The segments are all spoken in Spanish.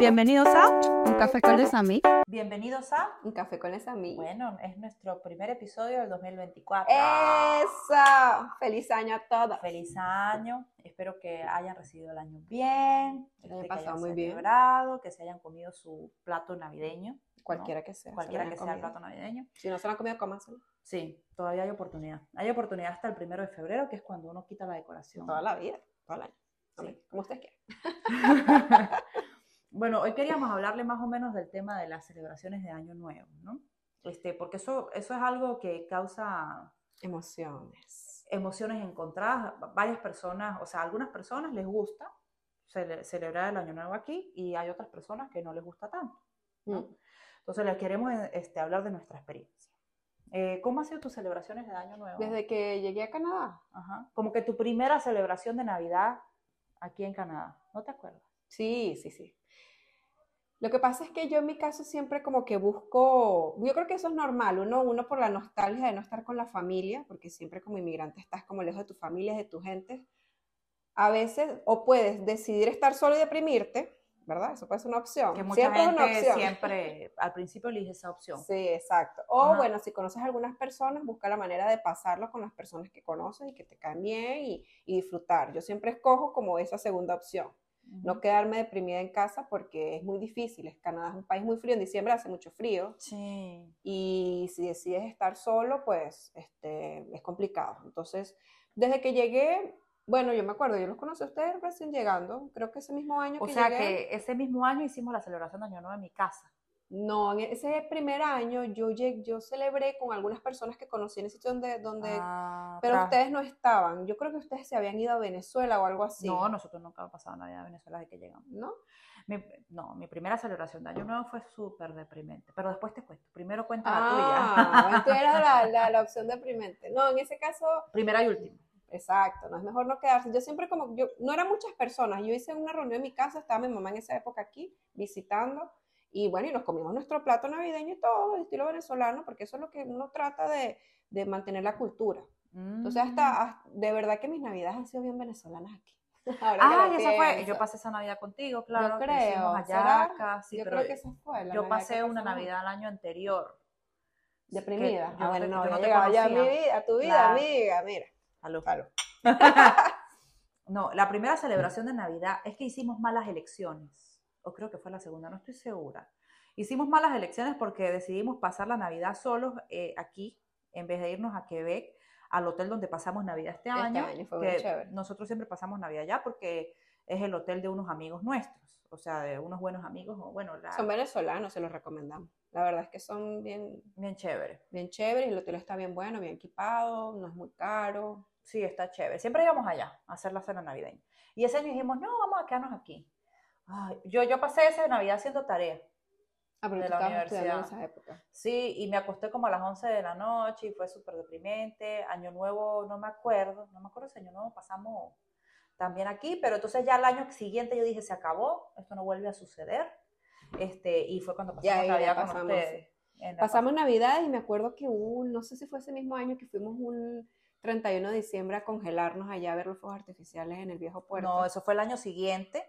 Bienvenidos a Un café con les amigos. Bienvenidos a Un café con les amigos. Bueno, es nuestro primer episodio del 2024. ¡Eso! ¡Feliz año a todos! Feliz año. Espero que hayan recibido el año bien. El año este, que pasado hayan muy bien. celebrado, que se hayan comido su plato navideño. ¿no? Cualquiera que sea. se Cualquiera que sea el plato navideño. Si no se lo han comido, cómanselo. Sí, todavía hay oportunidad. Hay oportunidad hasta el primero de febrero, que es cuando uno quita la decoración. Toda la vida, todo el año. Sí. Como ustedes quieran. bueno, hoy queríamos hablarle más o menos del tema de las celebraciones de Año Nuevo, ¿no? Este, porque eso, eso es algo que causa Emociones. emociones encontradas. Varias personas, o sea, a algunas personas les gusta cele- celebrar el Año Nuevo aquí y hay otras personas que no les gusta tanto. ¿no? Mm. Entonces, les queremos este, hablar de nuestra experiencia. Eh, ¿Cómo han sido tus celebraciones de Año Nuevo? Desde que llegué a Canadá. Ajá. Como que tu primera celebración de Navidad aquí en Canadá. ¿No te acuerdas? Sí, sí, sí. Lo que pasa es que yo en mi caso siempre como que busco, yo creo que eso es normal, uno, uno por la nostalgia de no estar con la familia, porque siempre como inmigrante estás como lejos de tu familia, de tu gente, a veces, o puedes decidir estar solo y deprimirte, ¿verdad? Eso puede ser una opción. Que mucha siempre es una gente opción. siempre al principio elige esa opción. Sí, exacto. O Ajá. bueno, si conoces a algunas personas, busca la manera de pasarlo con las personas que conoces y que te caen bien y, y disfrutar. Yo siempre escojo como esa segunda opción. No quedarme deprimida en casa porque es muy difícil. Canadá es un país muy frío, en diciembre hace mucho frío Sí. y si decides estar solo, pues este, es complicado. Entonces, desde que llegué, bueno, yo me acuerdo, yo los conocí a ustedes recién llegando, creo que ese mismo año O que sea llegué. que ese mismo año hicimos la celebración de Año Nuevo en mi casa. No, en ese primer año yo, yo celebré con algunas personas que conocí en el sitio donde, donde Ah, pero ustedes no estaban. Yo creo que ustedes se habían ido a Venezuela o algo así. No, nosotros nunca hemos pasado Navidad en Venezuela desde que llegamos. ¿No? Mi- no, mi primera celebración de Año Nuevo fue súper deprimente. Pero después te cuento. Primero cuenta la Ah, tuya. tú eras la, la, la opción deprimente. No, en ese caso, Primera y última. exacto, no es mejor no quedarse. Yo siempre como, yo, no eran muchas personas. Yo hice una reunión en mi casa, estaba mi mamá en esa época aquí, visitando. Y bueno, y nos comimos nuestro plato navideño y todo, de estilo venezolano, porque eso es lo que uno trata de, de mantener la cultura. Entonces, Mm. hasta, hasta- de verdad que mis navidades han sido bien venezolanas aquí. Ahora que Ah, y esa fue. Yo pasé esa Navidad contigo, claro. que creo, hallacas, sí, yo pero creo que esa fue. la yo que pasé una. Navidad el año anterior. Deprimida. que Ah, yo bueno, no, yo te ya a mi vida, a tu vida, amiga, mira. Salud. No, la primera celebración de Navidad es que hicimos malas elecciones. O creo que fue la segunda, no estoy segura. Hicimos malas elecciones porque decidimos pasar la Navidad solos eh, aquí, en vez de irnos a Quebec, al hotel donde pasamos Navidad este Este año. año, fue muy que chévere. nosotros siempre pasamos Navidad allá porque es el hotel de unos amigos nuestros, o sea, de unos buenos amigos, o bueno, la- Son venezolanos, se los recomendamos. La verdad es que son bien, bien chévere. bien chéveres, el hotel está bien bueno, bien equipado, no es muy caro. Sí, está chévere. Siempre íbamos allá a hacer la cena navideña. Y ese año dijimos, no, vamos a quedarnos aquí. Ay, yo, yo pasé esa Navidad haciendo tarea. Ah, pero De tú la estudiando en universidad. esa época. Sí, y me acosté como a las 11 de la noche y fue súper deprimente. Año Nuevo, no me acuerdo, no me acuerdo si Año Nuevo pasamos también aquí, pero entonces ya el año siguiente yo dije, se acabó, esto no vuelve a suceder. Este, y fue cuando pasamos ya Navidad con pasamos. ustedes. la Pasamos Navidades y me acuerdo que un- no sé si fue ese mismo año que fuimos un 31 de diciembre a congelarnos allá a ver los fuegos artificiales en el viejo puerto. No, eso fue el año siguiente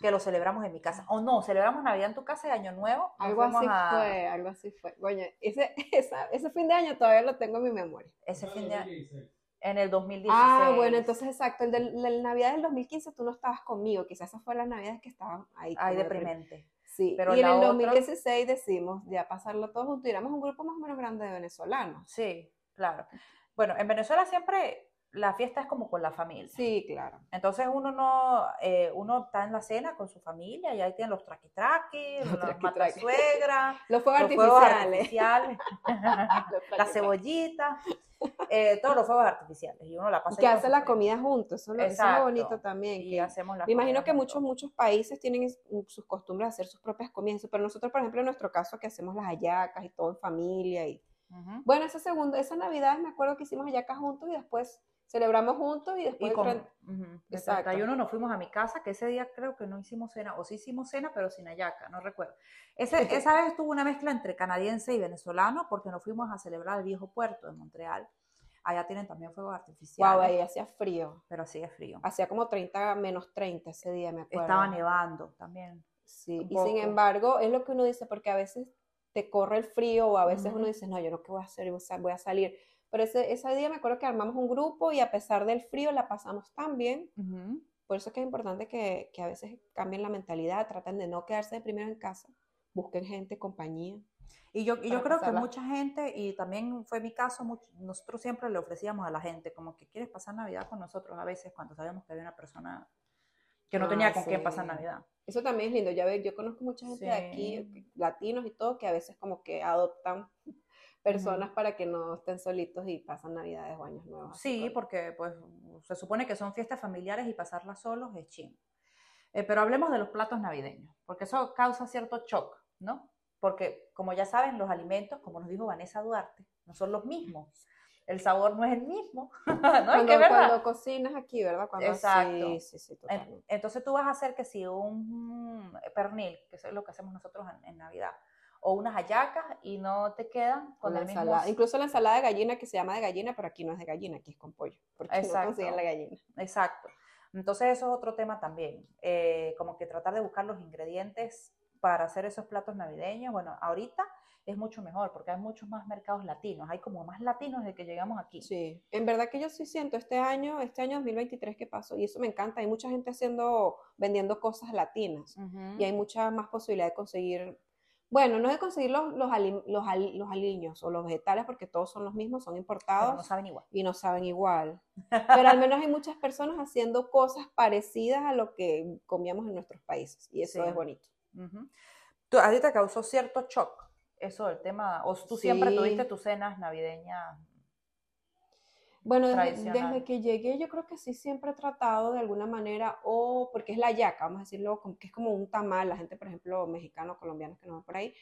que lo celebramos en mi casa. O no, celebramos Navidad en tu casa y Año Nuevo. Algo así a- fue, algo así fue. Coño, ese, esa- ese fin de año todavía lo tengo en mi memoria. Ese fin de en el 2016. Ah, bueno, entonces exacto, el del, la Navidad del 2015 tú no estabas conmigo, quizás esa fue la Navidad que estaban ahí. Ay, deprimente. Sí, Pero y en el otra- 2016 decimos ya pasarlo todo junto y éramos un grupo más o menos grande de venezolanos. Sí, claro. Bueno, en Venezuela siempre la fiesta es como con la familia. Sí, claro. Entonces uno no, eh, uno está en la cena con su familia y ahí tienen los traqui traqui, Los los traqui-traqui. matasuegras, Los fuegos los artificiales. artificiales, la traqui-traqui. cebollita, eh, todos los fuegos artificiales. Y uno la pasa Y que hace la comida juntos, eso, es lo- bonito también. Y que- hacemos la me imagino que muchos, muchos países tienen sus costumbres de hacer sus propias comidas, pero nosotros, por ejemplo, en nuestro caso, que hacemos las hallacas y todo en familia. y Ujú. Bueno, esa segunda, esa Navidad me acuerdo que hicimos hallacas juntos y después celebramos juntos y después Y el con, tren- ujú, el Exacto. 31 nos fuimos a mi casa, que ese día creo que no hicimos cena, o sí hicimos cena, pero sin ayaca, no recuerdo. Ese, esa vez tuvo una mezcla entre canadiense y venezolano, porque nos fuimos a celebrar el viejo puerto de Montreal. Allá tienen también fuegos artificiales, Wow, ahí hacía frío. pero sigue frío. Hacía como 30, menos 30 ese día, me acuerdo. Estaba nevando también. Sí, y sin embargo, es lo que uno dice, porque a veces te corre el frío o a veces Ujú. uno dice, no, yo no, ¿qué voy a hacer? Voy a- voy a salir. Pero ese, ese día me acuerdo que armamos un grupo y a pesar del frío la pasamos tan bien. Ujú. Por eso es que es importante que, que a veces cambien la mentalidad, traten de no quedarse primero en casa, busquen gente, compañía. Y yo, y yo creo que mucha gente, y también fue mi caso, much- nosotros siempre le ofrecíamos a la gente como que quieres pasar Navidad con nosotros a veces cuando sabemos que había una persona que no tenía con quién sí. pasar Navidad. Eso también es lindo. Ya ve, yo conozco mucha gente de aquí, latinos y todo, que a veces como que adoptan personas para que no estén solitos y pasan Navidades o Años Nuevos. Sí, porque pues se supone que son fiestas familiares y pasarlas solos es ching. Eh, pero hablemos de los platos navideños, porque eso causa cierto shock, ¿no? Porque como ya saben, los alimentos, como nos dijo Vanessa Duarte, no son los mismos. El sabor no es el mismo, ¿no? Es cuando, verdad. cuando cocinas aquí, ¿verdad? Cuando, Exacto. Sí, sí, sí, En- totalmente. Entonces tú vas a hacer que si un pernil, que eso es lo que hacemos nosotros en, en Navidad, o unas hallacas y no te quedan con Una el mismo... ensalada. Incluso la ensalada de gallina que se llama de gallina, pero aquí no es de gallina, aquí es con pollo. Porque Exacto. no consiguen la gallina. Exacto. Entonces eso es otro tema también, eh, como que tratar de buscar los ingredientes para hacer esos platos navideños. Bueno, ahorita es mucho mejor porque hay muchos más mercados latinos, hay como más latinos desde que llegamos aquí. Sí, en verdad que yo sí siento este año, este año 2023 que pasó, y eso me encanta, hay mucha gente haciendo, vendiendo cosas latinas, y hay mucha más posibilidad de conseguir, bueno, no de conseguir los, los, ali- los, ali- los aliños o los vegetales, porque todos son los mismos, son Pero importados no saben igual. y no saben igual. Pero al menos hay muchas personas haciendo cosas parecidas a lo que comíamos en nuestros países, y eso Sí. es bonito. Tú- ¿A ti te causó cierto shock eso del tema? ¿O tú siempre Sí. tuviste tus cenas navideñas? Bueno, desde, que llegué yo creo que sí siempre he tratado de alguna manera, o porque es la yaca, vamos a decirlo, que es como un tamal, la gente, por ejemplo, mexicano, colombianos que nos ven por ahí,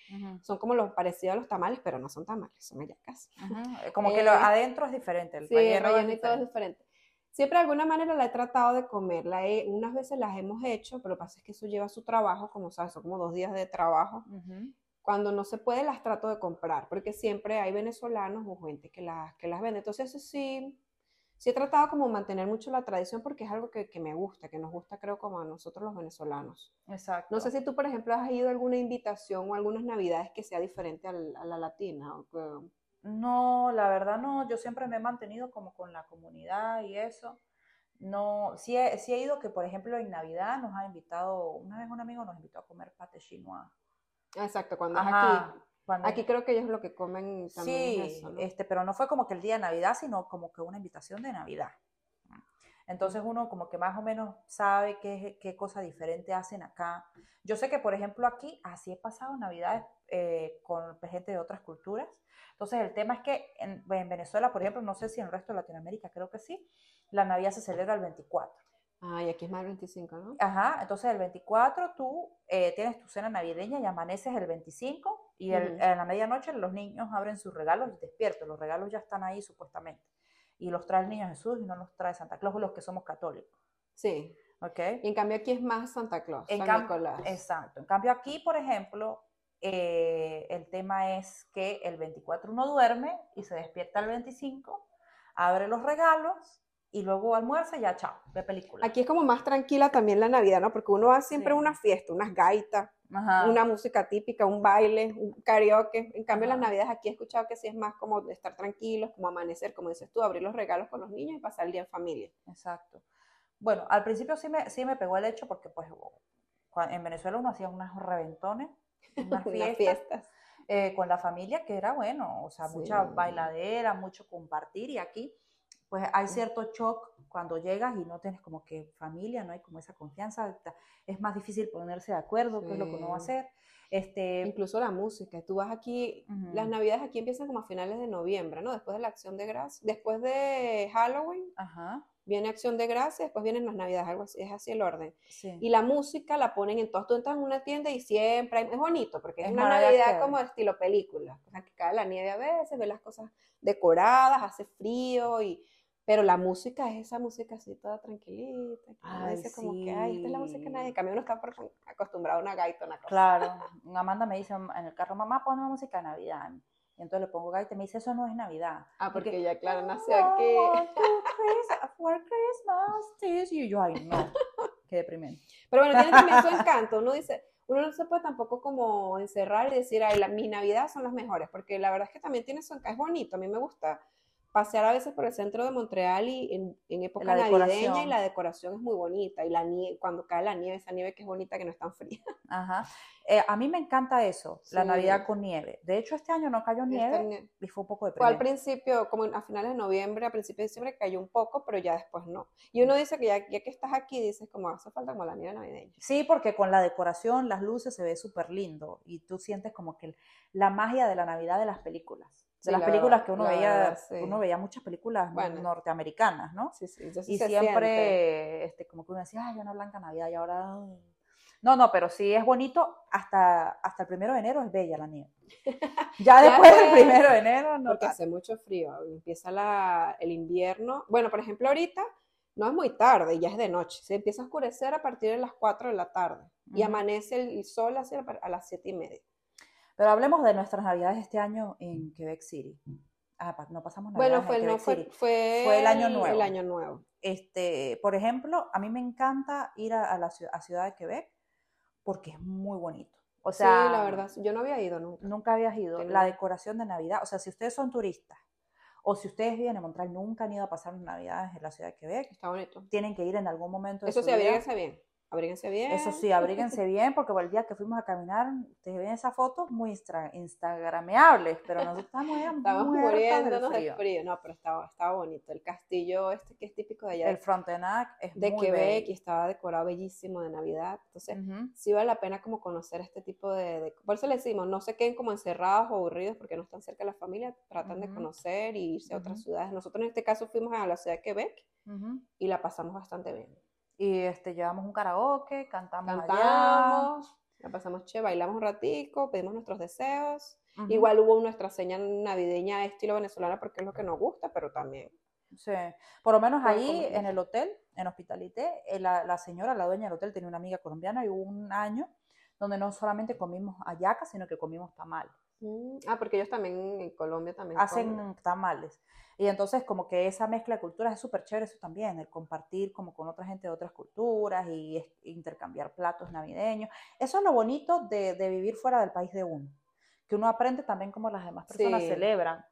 son como los parecidos a los tamales, pero no son tamales, son. Ujú. Eh, Como que lo, Eh, adentro es diferente, el Sí, el relleno, es y todo es diferente. diferente. Siempre de alguna manera la he tratado de comer, la he- unas veces las hemos hecho, pero lo que pasa es que eso lleva su trabajo, como sabes, son como dos días de trabajo. Cuando no se puede, las trato de comprar, porque siempre hay venezolanos o gente que las, que las vende. Entonces, eso sí, sí he tratado como mantener mucho la tradición porque es algo que, que me gusta, que nos gusta, creo, como a nosotros los venezolanos. Exacto. No sé si tú, por ejemplo, has ido a alguna invitación o algunas navidades que sea diferente a la latina. o que- No, la verdad no, yo siempre me he mantenido como con la comunidad y eso. No, sí he, sí he ido que, por ejemplo, en Navidad nos ha invitado, una vez un amigo nos invitó a comer pate chinois. Exacto, cuando es Ajá, aquí. cuando- Aquí creo que ellos lo que comen también es sí, eso, ¿no? este, pero no fue como que el día de Navidad, sino como que una invitación de Navidad. Entonces uno como que más o menos sabe qué, qué cosa diferente hacen acá. Yo sé que, por ejemplo, aquí así he pasado Navidades eh, con gente de otras culturas. Entonces el tema es que en, en Venezuela, por ejemplo, no sé si en el resto de Latinoamérica, creo que sí, la Navidad se celebra el 24. Ah, y aquí es más el 25, ¿no? Ajá, entonces el 24 tú eh, tienes tu cena navideña y amaneces el 25 y el- en la medianoche los niños abren sus regalos y despiertos. Los regalos ya están ahí supuestamente. Y los trae el niño Jesús y no los trae Santa Claus los que somos católicos. Sí. ¿Ok? Y en cambio aquí es más Santa Claus, En San Nicolás. Exacto. En cambio aquí, por ejemplo, eh, el tema es que el 24 uno duerme y se despierta el 25, abre los regalos y luego almuerza y ya chao, ve película. Aquí es como más tranquila también la Navidad, ¿no? Porque uno va siempre a Sí. una fiesta, unas gaitas, Ajá. una música típica, un baile, un karaoke. En cambio, las Ajá. Navidades aquí he escuchado que sí es más como estar tranquilos, como amanecer, como dices tú, abrir los regalos con los niños y pasar el día en familia. Exacto. Bueno, al principio sí me, sí me pegó el hecho porque pues en Venezuela uno hacía unos reventones, unas Unas fiestas fiestas. eh, con la familia que era bueno, o sea, mucha Sí. bailadera, mucho compartir y aquí pues hay cierto shock cuando llegas y no tienes como que familia, no hay como esa confianza, es más difícil ponerse de acuerdo, qué es lo que uno va a Sí. hacer. Este, Incluso la música. Tú vas aquí, Ujú. las Navidades aquí empiezan como a finales de noviembre, ¿no? Después de la Acción de Gracias. Después de Halloween ajá, viene Acción de Gracias, después vienen las Navidades, algo así, es así el orden. sí. Y la música la ponen en todas. Tú entras en una tienda y siempre hay- es bonito porque es, Es una Navidad como estilo película. O sea, que cae la nieve a veces, ves las cosas decoradas, hace frío y pero la música es esa música así toda tranquilita. que Ay, dice como que, ay, esta es la música nadie. sí. En cambio uno está acostumbrado a una gaita, una cosa. Claro, Amanda me dice en el carro, mamá, ponme música de Navidad. Y entonces le pongo gaita y me dice, eso no es Navidad. Ah, porque Porque, ya claro "I nació aquí. for Christmas this year". Y yo, ay, no, qué deprimente. Pero bueno, tiene también su encanto. Uno dice, uno no se puede tampoco como encerrar y decir, ay, la, mis navidades son las mejores, porque la verdad es que también tiene su es bonito, a mí me gusta pasear a veces por el centro de Montreal y en, en época La navideña y la decoración es muy bonita, y la nieve, cuando cae la nieve, esa nieve que es bonita, que no es tan fría. Ajá. Eh, a mí me encanta eso, la. Navidad con nieve. De hecho, este año no cayó nieve Esta nie- y fue un poco Fue al principio, como a finales de noviembre, a principios de diciembre cayó un poco, pero ya después no. Y uno dice que ya, ya que estás aquí, dices como hace falta como la nieve navideña. Sí, porque con la decoración, las luces se ve súper lindo y tú sientes como que la magia de la Navidad de las películas. De Sí, las la películas verdad- que uno veía, verdad, sí. uno veía muchas películas Bueno. norteamericanas, ¿no? Sí, sí, eso y siempre, este, como que uno decía, ay, una blanca Navidad y ahora... ay". No, no, pero sí es bonito hasta, hasta el primero de enero es bella la nieve. Ya después del primero de enero no Porque hace mucho frío, empieza la, el invierno. Bueno, por ejemplo, ahorita no es muy tarde, ya es de noche. Se empieza a oscurecer a partir de las 4 de la tarde y amanece el sol hacia a las 7 y media. Pero hablemos de nuestras navidades este año en Quebec City. Ah, no pasamos Bueno, navidades fue, en no, fue, fue, Fue el año nuevo. El año nuevo. Este, por ejemplo, a mí me encanta ir a, a la ciudad, a Ciudad de Quebec porque es muy bonito. O sea, sí, la verdad, yo no había ido nunca. nunca habías ido. La decoración de Navidad, o sea, si ustedes son turistas o si ustedes viven en Montreal, nunca han ido a pasar Navidades en la Ciudad de Quebec, Está bonito. tienen que ir en algún momento de Eso su sí, abríguense bien. Abríguense bien. Eso sí, abríguense bien porque el día que fuimos a caminar, ustedes ven esas fotos muy instra- instagrameables, pero nosotros estamos, ya Estamos muertas del muriéndonos de frío. frío. No, pero estaba, estaba bonito. El castillo este que es típico de allá El Frontenac es de muy Quebec bello. y estaba decorado bellísimo de Navidad. Entonces, sí vale la pena como conocer este tipo de, de- Por eso le decimos, no se queden como encerrados o aburridos porque no están cerca de la familia, tratan de conocer y irse a otras ciudades. Nosotros en este caso fuimos a la ciudad de Quebec y la pasamos bastante bien. Y este, llevamos un karaoke, cantamos, allá. Cantamos, la pasamos che, bailamos un ratico, pedimos nuestros deseos. Igual hubo nuestra seña navideña estilo venezolana porque es lo que nos gusta, pero también. Sí. Por lo menos Fue ahí en el hotel, en Hospitalité, eh, la, la señora, la dueña del hotel, tenía una amiga colombiana y hubo un año donde no solamente comimos hallaca, sino que comimos tamales. Mm, Ah, porque ellos también en Colombia también Hacen comen. tamales. Y entonces como que esa mezcla de culturas es súper chévere eso también, el compartir como con otra gente de otras culturas y es- intercambiar platos navideños. Eso es lo bonito de, de vivir fuera del país de uno, que uno aprende también cómo las demás personas Sí. celebran.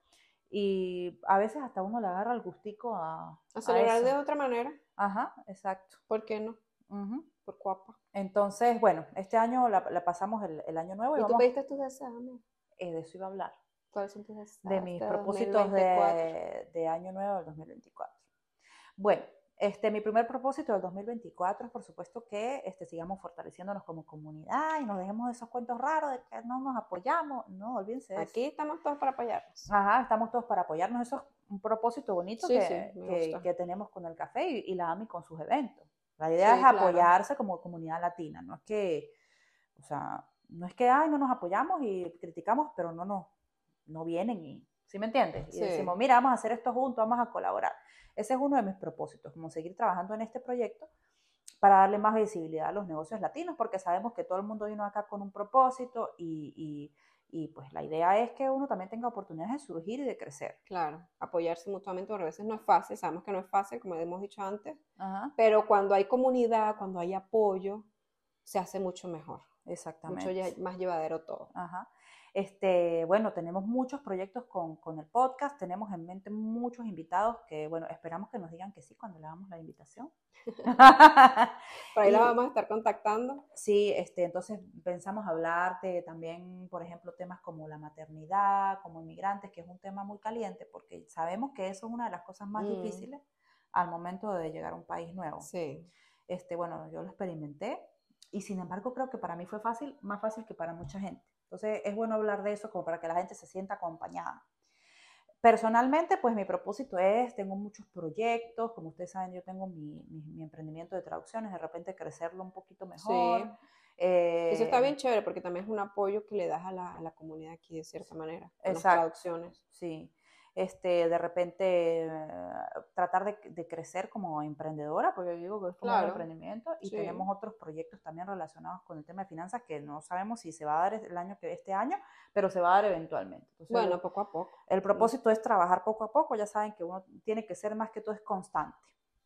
Y a veces hasta uno le agarra el gustico a, A celebrar eso. de otra manera, Ajá, exacto. ¿por qué no? Ujú. Por guapa. Entonces, bueno, este año la, la pasamos el, el año nuevo y, ¿Y tú vamos, pediste tus deseos? Eh, de eso iba a hablar, ¿Cuáles son tus de mis este propósitos 2024? de, de año nuevo del 2024. Bueno, este, mi primer propósito del 2024 es, por supuesto, que este, sigamos fortaleciéndonos como comunidad y nos dejemos de esos cuentos raros de que no nos apoyamos. No, olvídense de eso. Aquí estamos todos para apoyarnos. Ajá, estamos todos para apoyarnos. Eso es un propósito bonito Sí, que, sí, que- tenemos con el café y, y la AMI con sus eventos. La idea Sí, es claro. apoyarse como comunidad latina, no es que, o sea, no es que, ay, no nos apoyamos y criticamos, pero no, no, no vienen y, ¿sí me entiendes? Y Sí. decimos, mira, vamos a hacer esto juntos, vamos a colaborar. Ese es uno de mis propósitos, como seguir trabajando en este proyecto para darle más visibilidad a los negocios latinos, porque sabemos que todo el mundo vino acá con un propósito y, y- y, pues la idea es que uno también tenga oportunidades de surgir y de crecer. Claro, apoyarse mutuamente, porque a veces no es fácil, sabemos que no es fácil, como hemos dicho antes, Ajá, pero cuando hay comunidad, cuando hay apoyo, se hace mucho mejor, exactamente. mucho más llevadero todo. Ajá. Este, bueno, tenemos muchos proyectos con, con el podcast, tenemos en mente muchos invitados que, bueno, esperamos que nos digan que sí cuando le damos la invitación. Por ahí la vamos a estar contactando. Sí, este, entonces pensamos hablar de también, por ejemplo, temas como la maternidad, como inmigrantes, que es un tema muy caliente, porque sabemos que eso es una de las cosas más Mm. difíciles al momento de llegar a un país nuevo. Sí, Este, bueno, yo lo experimenté y sin embargo creo que para mí fue fácil, más fácil que para mucha gente. Entonces es bueno hablar de eso como para que la gente se sienta acompañada. Personalmente, pues mi propósito es, tengo muchos proyectos, como ustedes saben, yo tengo mi, mi- mi emprendimiento de traducciones, de repente crecerlo un poquito mejor. Sí. Eh, eso está bien chévere porque también es un apoyo que le das a la, a la comunidad aquí de cierta manera, con las Exacto. traducciones. Sí, este, de repente eh, tratar de, de crecer como emprendedora, porque yo digo que es como un emprendimiento, y Sí. tenemos otros proyectos también relacionados con el tema de finanzas que no sabemos si se va a dar el año que este año, pero se va a dar eventualmente. Entonces, Bueno, poco a poco. el propósito es trabajar poco a poco, ya saben que uno tiene que ser más que todo es constante,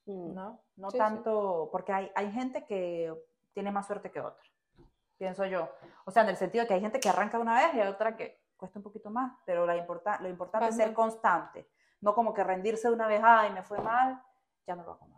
Mm. ¿no? No Sí, tanto, porque hay, hay gente que tiene más suerte que otra. pienso yo. O sea, en el sentido de que hay gente que arranca una vez y hay otra que cuesta un poquito más, pero la importa, lo importante es ser constante, no como que rendirse de una vez, ay, me fue mal, ya no lo hago más.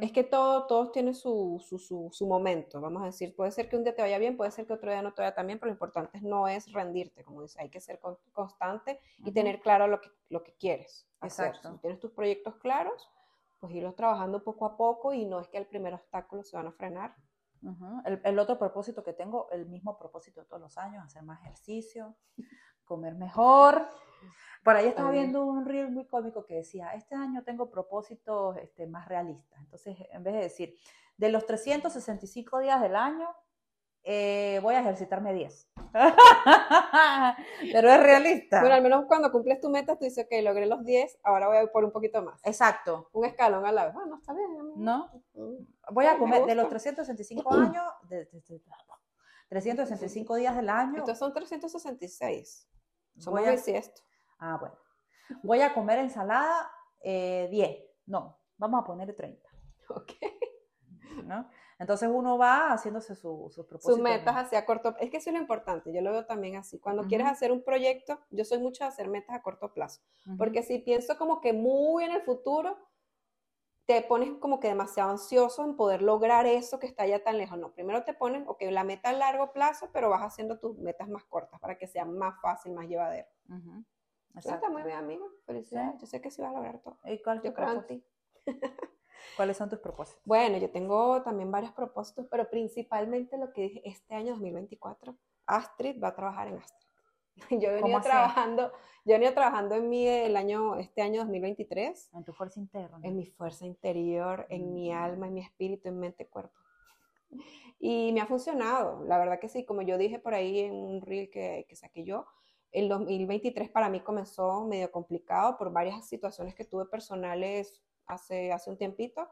Es que todo, todos tienen su, su, su, su, momento, vamos a decir. Puede ser que un día te vaya bien, puede ser que otro día no te vaya tan bien, pero lo importante no es rendirte, como dice, hay que ser constante y tener claro lo que, lo que quieres. Exacto. Si tienes tus proyectos claros, pues irlos trabajando poco a poco y no es que el primer obstáculo se van a frenar. El, el, otro propósito que tengo, el mismo propósito de todos los años, hacer más ejercicio, comer mejor. Por ahí estaba viendo un reel muy cómico que decía, este año tengo propósitos este, más realistas. Entonces, en vez de decir, de los 365 días del año, eh, voy a ejercitarme 10. Pero es realista. Bueno, al menos cuando cumples tu meta, tú dices, ok, logré los 10, ahora voy a ir por un poquito más. Exacto. Un escalón a la vez. Bueno, está bien. No. Mm. Voy a comer de los 365 años, de, 365 días del año. Estos son 366. Somos voy a, esto. Ah, bueno. Voy a comer ensalada 10. Eh, no, vamos a poner 30. Ok. ¿No? Entonces uno va haciéndose sus propósitos. Sus metas hacia corto Es que eso es lo importante, yo lo veo también así. Cuando quieres hacer un proyecto, yo soy mucho de hacer metas a corto plazo. Porque si pienso como que muy en el futuro, te pones como que demasiado ansioso en poder lograr eso que está ya tan lejos. No, primero te pones, ok, la meta a largo plazo, pero vas haciendo tus metas más cortas para que sea más fácil, más llevadero. Está muy bien, amigo. Felicidades. Yo sé que sí vas a lograr todo. ¿Y cuál yo creo en ti. ¿Cuáles son tus propósitos? Bueno, yo tengo también varios propósitos, pero principalmente lo que dije, este año 2024, Astrid va a trabajar en Astrid. Yo he venido trabajando, yo he venido trabajando en mí el año, este año 2023. En tu fuerza interna. En mi fuerza interior, en mi mm. alma, en mi espíritu, en mente, cuerpo. Y me ha funcionado, la verdad que sí, como yo dije por ahí en un reel que, que saqué yo, el 2023 para mí comenzó medio complicado por varias situaciones que tuve personales hace, hace un tiempito.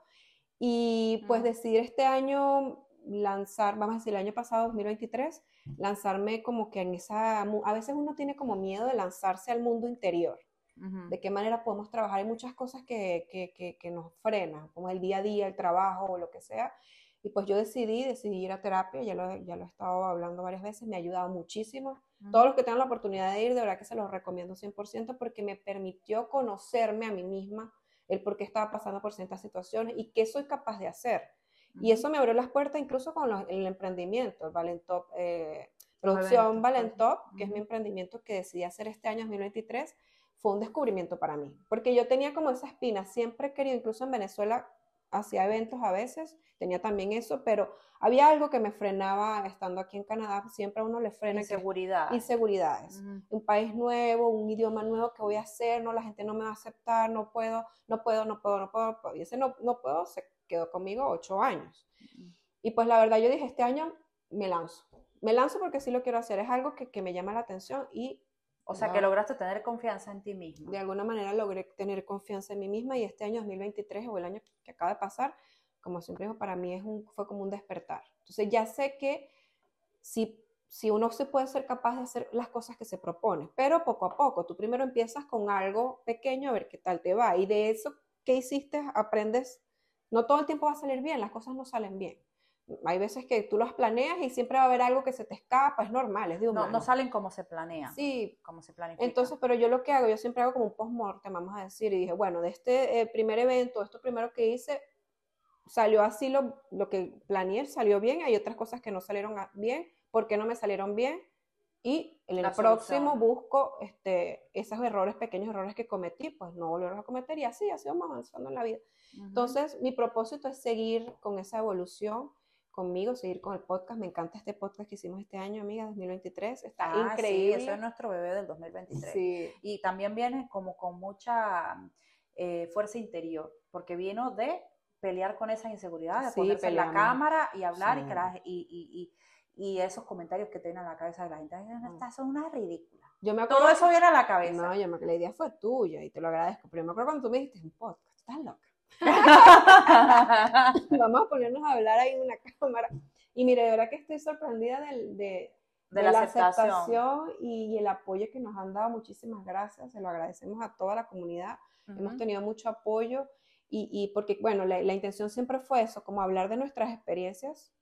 Y pues decidir este año lanzar, vamos a decir, el año pasado, 2023, lanzarme como que en esa, a veces uno tiene como miedo de lanzarse al mundo interior. De qué manera podemos trabajar. Hay muchas cosas que, que, que, nos frenan, como el día a día, el trabajo o lo que sea. Y pues yo decidí, decidí ir a terapia, ya lo, ya lo he estado hablando varias veces, me ha ayudado muchísimo. Todos los que tengan la oportunidad de ir, de verdad que se los recomiendo 100% porque me permitió conocerme a mí misma, el por qué estaba pasando por ciertas situaciones y qué soy capaz de hacer. Y eso me abrió las puertas incluso con el emprendimiento, el Valentop, eh, producción Valentop, que es mi emprendimiento que decidí hacer este año 2023, fue un descubrimiento para mí, porque yo tenía como esa espina, siempre he querido, incluso en Venezuela, hacía eventos a veces, tenía también eso, pero había algo que me frenaba estando aquí en Canadá, siempre a uno le frena. Inseguridad. Inseguridades. Un país nuevo, un idioma nuevo, ¿qué voy a hacer? No, la gente no me va a aceptar, no puedo, no puedo, no puedo, no puedo. Y ese no, no puedo se quedó conmigo ocho años. Y pues la verdad yo dije, este año me lanzo. Me lanzo porque sí lo quiero hacer, es algo que, que me llama la atención y o sea, que lograste tener confianza en ti misma. De alguna manera logré tener confianza en mí misma y este año 2023 o el año que acaba de pasar, como siempre digo, para mí es un, fue como un despertar. Entonces ya sé que si, si uno se puede ser capaz de hacer las cosas que se propone, pero poco a poco, tú primero empiezas con algo pequeño a ver qué tal te va y de eso que hiciste aprendes, no todo el tiempo va a salir bien, las cosas no salen bien hay veces que tú las planeas y siempre va a haber algo que se te escapa, es normal, es de humano. No, no salen como se planea. Sí. Como se planifica. Entonces, pero yo lo que hago, yo siempre hago como un post-mortem, vamos a decir, y dije, bueno, de este eh, primer evento, esto primero que hice, salió así lo, lo que planeé, salió bien, hay otras cosas que no salieron bien, ¿por qué no me salieron bien? Y en el próximo busco este, esos errores, pequeños errores que cometí, pues no volver a cometer y así, así vamos avanzando en la vida. Entonces, mi propósito es seguir con esa evolución conmigo, seguir con el podcast. Me encanta este podcast que hicimos este año, amiga, 2023. Está ah, increíble. Sí, eso es nuestro bebé del 2023. Sí. Y también viene como con mucha eh, fuerza interior, porque vino de pelear con esa inseguridad, de ponerse en la cámara y hablar y, y, esos comentarios que te vienen a la cabeza de la gente. Estas son una ridícula. Yo me Todo eso viene a la cabeza. No, yo me la idea fue tuya y te lo agradezco. Pero yo me acuerdo cuando tú me dijiste un podcast, estás loca. Vamos a ponernos a hablar ahí en una cámara. Y mire, de verdad que estoy sorprendida de, la, aceptación, y, el apoyo que nos han dado. Muchísimas gracias. Se lo agradecemos a toda la comunidad. Hemos tenido mucho apoyo y, porque, bueno, la, intención siempre fue eso, como hablar de nuestras experiencias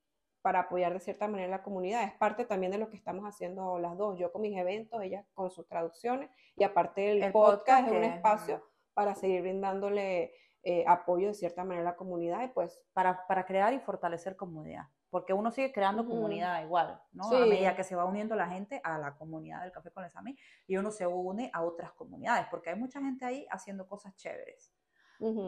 para apoyar de cierta manera la comunidad. Es parte también de lo que estamos haciendo las dos, yo con mis eventos, ella con sus traducciones y aparte el, podcast, es un espacio para seguir brindándole eh, apoyo de cierta manera a la comunidad y pues... Para, para crear y fortalecer comunidad, porque uno sigue creando comunidad igual, ¿no? A medida que se va uniendo la gente a la comunidad del Café con les Amigos y uno se une a otras comunidades, porque hay mucha gente ahí haciendo cosas chéveres.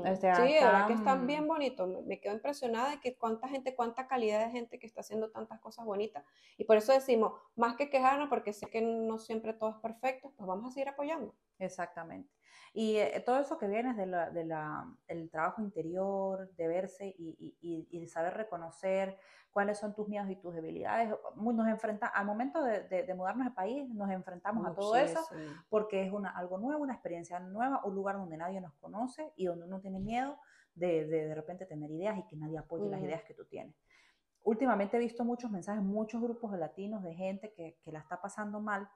Este, sí, de verdad que están bien bonitos. Me, quedo impresionada de que cuánta gente, cuánta calidad de gente que está haciendo tantas cosas bonitas. Y por eso decimos, más que quejarnos, porque sé que no siempre todo es perfecto, pues vamos a seguir apoyando. Exactamente. Y eh, todo eso que viene del de de trabajo interior, de verse y, y, y, saber reconocer cuáles son tus miedos y tus debilidades. Nos enfrenta, al momento de, de, mudarnos de país, nos enfrentamos a todo eso porque es una, algo nuevo, una experiencia nueva, un lugar donde nadie nos conoce y donde uno tiene miedo de de, repente tener ideas y que nadie apoye las ideas que tú tienes. Últimamente he visto muchos mensajes, muchos grupos de latinos, de gente que, que la está pasando mal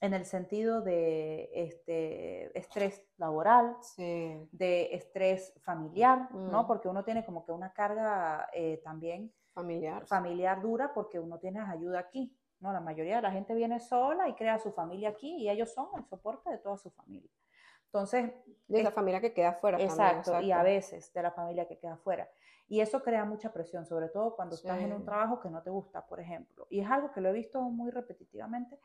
en el sentido de este, estrés laboral, de estrés familiar, ¿no? Mm. Porque uno tiene como que una carga eh, también familiar. familiar dura porque uno tiene ayuda aquí, ¿no? La mayoría de la gente viene sola y crea su familia aquí y ellos son el soporte de toda su familia. Entonces... De la familia que queda afuera. Exacto, y a veces de la familia que queda afuera. Y eso crea mucha presión, sobre todo cuando estás en un trabajo que no te gusta, por ejemplo. Y es algo que lo he visto muy repetitivamente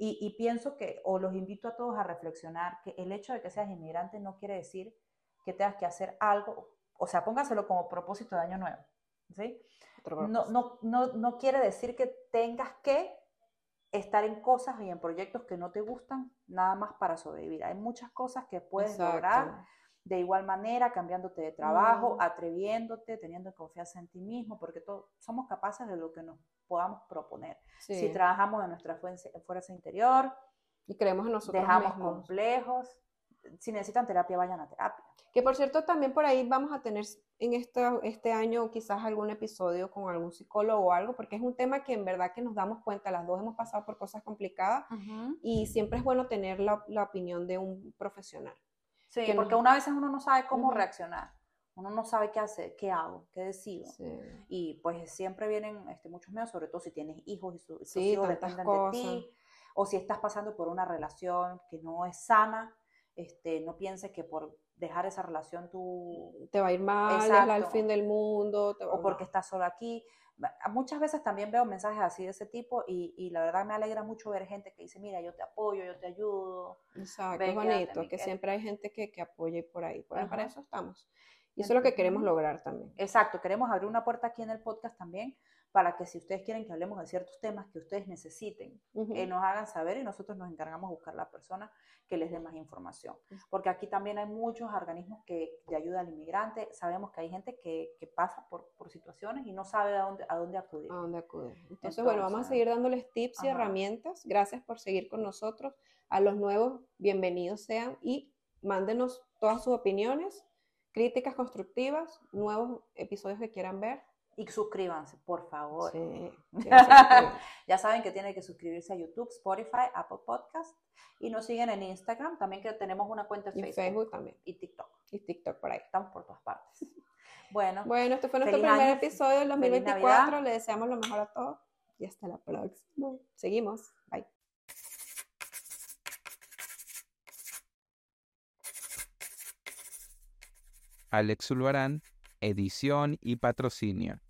y, pienso que, o los invito a todos a reflexionar, que el hecho de que seas inmigrante no quiere decir que tengas que hacer algo, o sea, póngaselo como propósito de año nuevo, ¿sí? No, no, no, no quiere decir que tengas que estar en cosas y en proyectos que no te gustan nada más para sobrevivir. Hay muchas cosas que puedes lograr de igual manera, cambiándote de trabajo, mm. atreviéndote, teniendo confianza en ti mismo, porque somos capaces de lo que nos podamos proponer. Si trabajamos en nuestra fuerza, interior y creemos en nosotros dejamos complejos, si necesitan terapia, vayan a terapia. Que por cierto, también por ahí vamos a tener en este, este año quizás algún episodio con algún psicólogo o algo, porque es un tema que en verdad que nos damos cuenta, las dos hemos pasado por cosas complicadas y siempre es bueno tener la, la opinión de un profesional. Sí, porque una vez uno no sabe cómo reaccionar uno no sabe qué hacer, qué hago, qué decido. Y pues siempre vienen este, muchos miedos, sobre todo si tienes hijos y sus hijos dependen de ti, o si estás pasando por una relación que no es sana, este, no pienses que por dejar esa relación tú... Te va a ir mal, es el fin del mundo. o porque estás solo aquí. Muchas veces también veo mensajes así de ese tipo y, y, la verdad me alegra mucho ver gente que dice, mira, yo te apoyo, yo te ayudo. Exacto, es bonito, que siempre hay gente que, que apoye por ahí. Bueno, para eso estamos. Y eso es lo que queremos lograr también. Exacto, queremos abrir una puerta aquí en el podcast también para que si ustedes quieren que hablemos de ciertos temas que ustedes necesiten, eh, nos hagan saber y nosotros nos encargamos de buscar la persona que les dé más información. Porque aquí también hay muchos organismos que de ayuda al inmigrante. Sabemos que hay gente que, que pasa por, por, situaciones y no sabe a dónde, a dónde acudir. A dónde acudir. Entonces, bueno, vamos a seguir dándoles tips y herramientas. Gracias por seguir con nosotros. A los nuevos, bienvenidos sean y mándenos todas sus opiniones críticas constructivas, nuevos episodios que quieran ver. Y suscríbanse, por favor. Sí, ya saben que tienen que suscribirse a YouTube, Spotify, Apple Podcast. Y nos siguen en Instagram, también que tenemos una cuenta en Facebook. Facebook también. Y TikTok. Y TikTok por ahí. Estamos por todas partes. Bueno. Bueno, este fue nuestro primer episodio del 2024. Le deseamos lo mejor a todos. Y hasta la próxima. Seguimos. Bye. Alex Zulbarán, edición y patrocinio.